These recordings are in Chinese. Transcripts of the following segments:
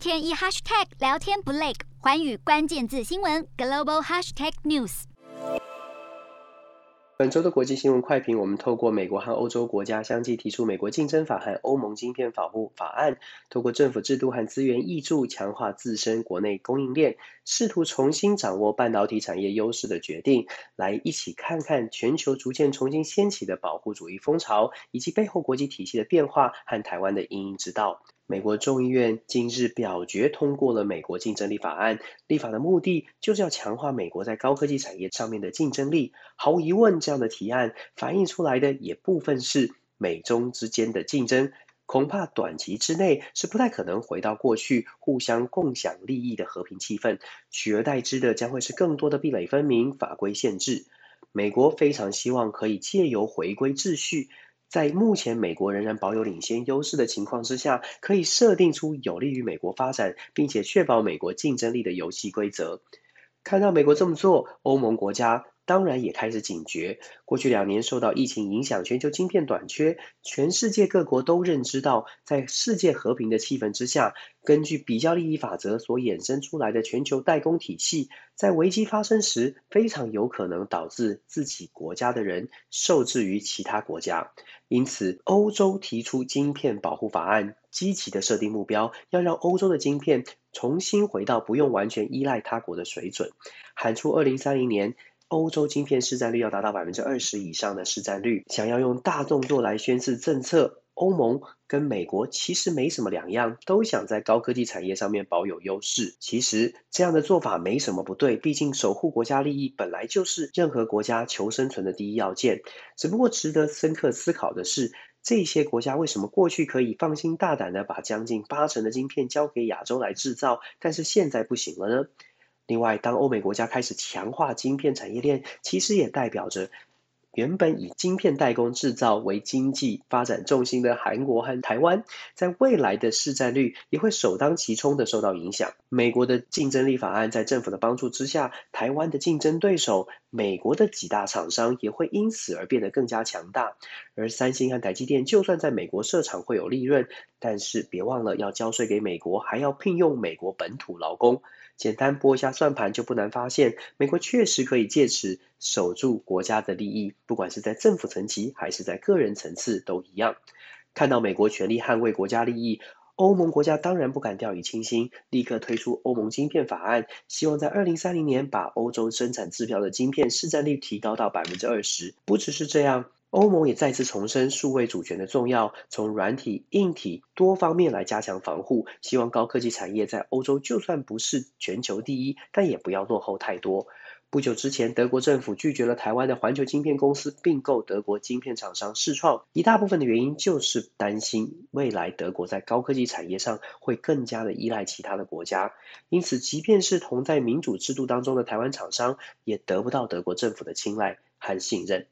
天一 hashtag 聊天不累，环宇关键字新闻 global hashtag news。本周的国际新闻快评，我们透过美国和欧洲国家相继提出美国竞争法和欧盟晶片保护法案，透过政府制度和资源挹注，强化自身国内供应链，试图重新掌握半导体产业优势的决定，来一起看看全球逐渐重新掀起的保护主义风潮，以及背后国际体系的变化和台湾的因应之道。美国众议院近日表决通过了美国竞争力法案，立法的目的就是要强化美国在高科技产业上面的竞争力。毫无疑问，这样的提案反映出来的也部分是美中之间的竞争，恐怕短期之内是不太可能回到过去互相共享利益的和平气氛，取而代之的将会是更多的壁垒分明、法规限制。美国非常希望可以借由回归秩序。在目前美国仍然保有领先优势的情况之下，可以设定出有利于美国发展，并且确保美国竞争力的游戏规则。看到美国这么做，欧盟国家当然也开始警觉。过去两年受到疫情影响，全球晶片短缺，全世界各国都认知到，在世界和平的气氛之下，根据比较利益法则所衍生出来的全球代工体系，在危机发生时，非常有可能导致自己国家的人受制于其他国家。因此，欧洲提出晶片保护法案，积极的设定目标，要让欧洲的晶片重新回到不用完全依赖他国的水准，喊出二零三零年欧洲晶片市占率要达到百分之二十以上的市占率，想要用大动作来宣示政策。欧盟跟美国其实没什么两样，都想在高科技产业上面保有优势。其实这样的做法没什么不对，毕竟守护国家利益本来就是任何国家求生存的第一要件。只不过值得深刻思考的是，这些国家为什么过去可以放心大胆的把将近八成的晶片交给亚洲来制造，但是现在不行了呢？另外，当欧美国家开始强化晶片产业链，其实也代表着。原本以晶片代工制造为经济发展重心的韩国和台湾，在未来的市占率也会首当其冲的受到影响。美国的竞争力法案在政府的帮助之下，台湾的竞争对手美国的几大厂商也会因此而变得更加强大。而三星和台积电就算在美国设厂会有利润，但是别忘了要交税给美国，还要聘用美国本土劳工。简单拨一下算盘，就不难发现，美国确实可以借此守住国家的利益，不管是在政府层级还是在个人层次都一样。看到美国全力捍卫国家利益，欧盟国家当然不敢掉以轻心，立刻推出欧盟晶片法案，希望在二零三零年把欧洲生产制造的晶片市占率提高到百分之二十。不只是这样。欧盟也再次重申数位主权的重要，从软体、硬体多方面来加强防护，希望高科技产业在欧洲就算不是全球第一，但也不要落后太多。不久之前，德国政府拒绝了台湾的环球晶片公司并购德国晶片厂商世创，一大部分的原因就是担心未来德国在高科技产业上会更加的依赖其他的国家，因此即便是同在民主制度当中的台湾厂商，也得不到德国政府的青睐和信任。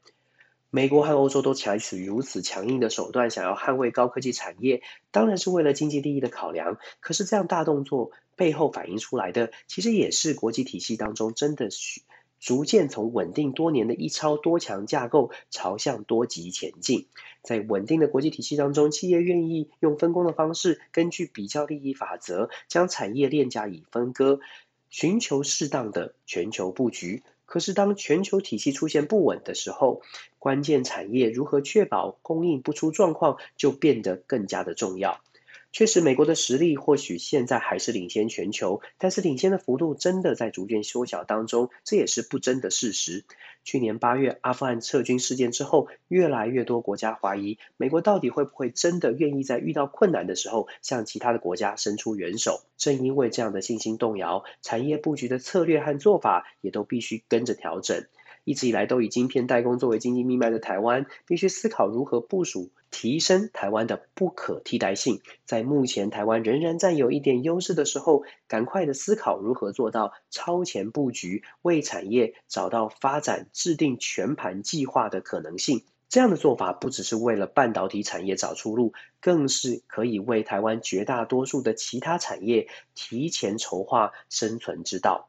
美国和欧洲都采取如此强硬的手段，想要捍卫高科技产业，当然是为了经济利益的考量。可是这样大动作背后反映出来的，其实也是国际体系当中真的需逐渐从稳定多年的一超多强架构，朝向多极前进。在稳定的国际体系当中，企业愿意用分工的方式，根据比较利益法则，将产业链加以分割，寻求适当的全球布局。可是，当全球体系出现不稳的时候，关键产业如何确保供应不出状况，就变得更加的重要。确实，美国的实力或许现在还是领先全球，但是领先的幅度真的在逐渐缩小当中，这也是不争的事实。去年八月阿富汗撤军事件之后，越来越多国家怀疑美国到底会不会真的愿意在遇到困难的时候向其他的国家伸出援手。正因为这样的信心动摇，产业布局的策略和做法也都必须跟着调整。一直以来都以晶片代工作为经济命脉的台湾，必须思考如何部署，提升台湾的不可替代性。在目前台湾仍然占有一点优势的时候，赶快的思考如何做到超前布局，为产业找到发展、制定全盘计划的可能性。这样的做法不只是为了半导体产业找出路，更是可以为台湾绝大多数的其他产业提前筹划生存之道。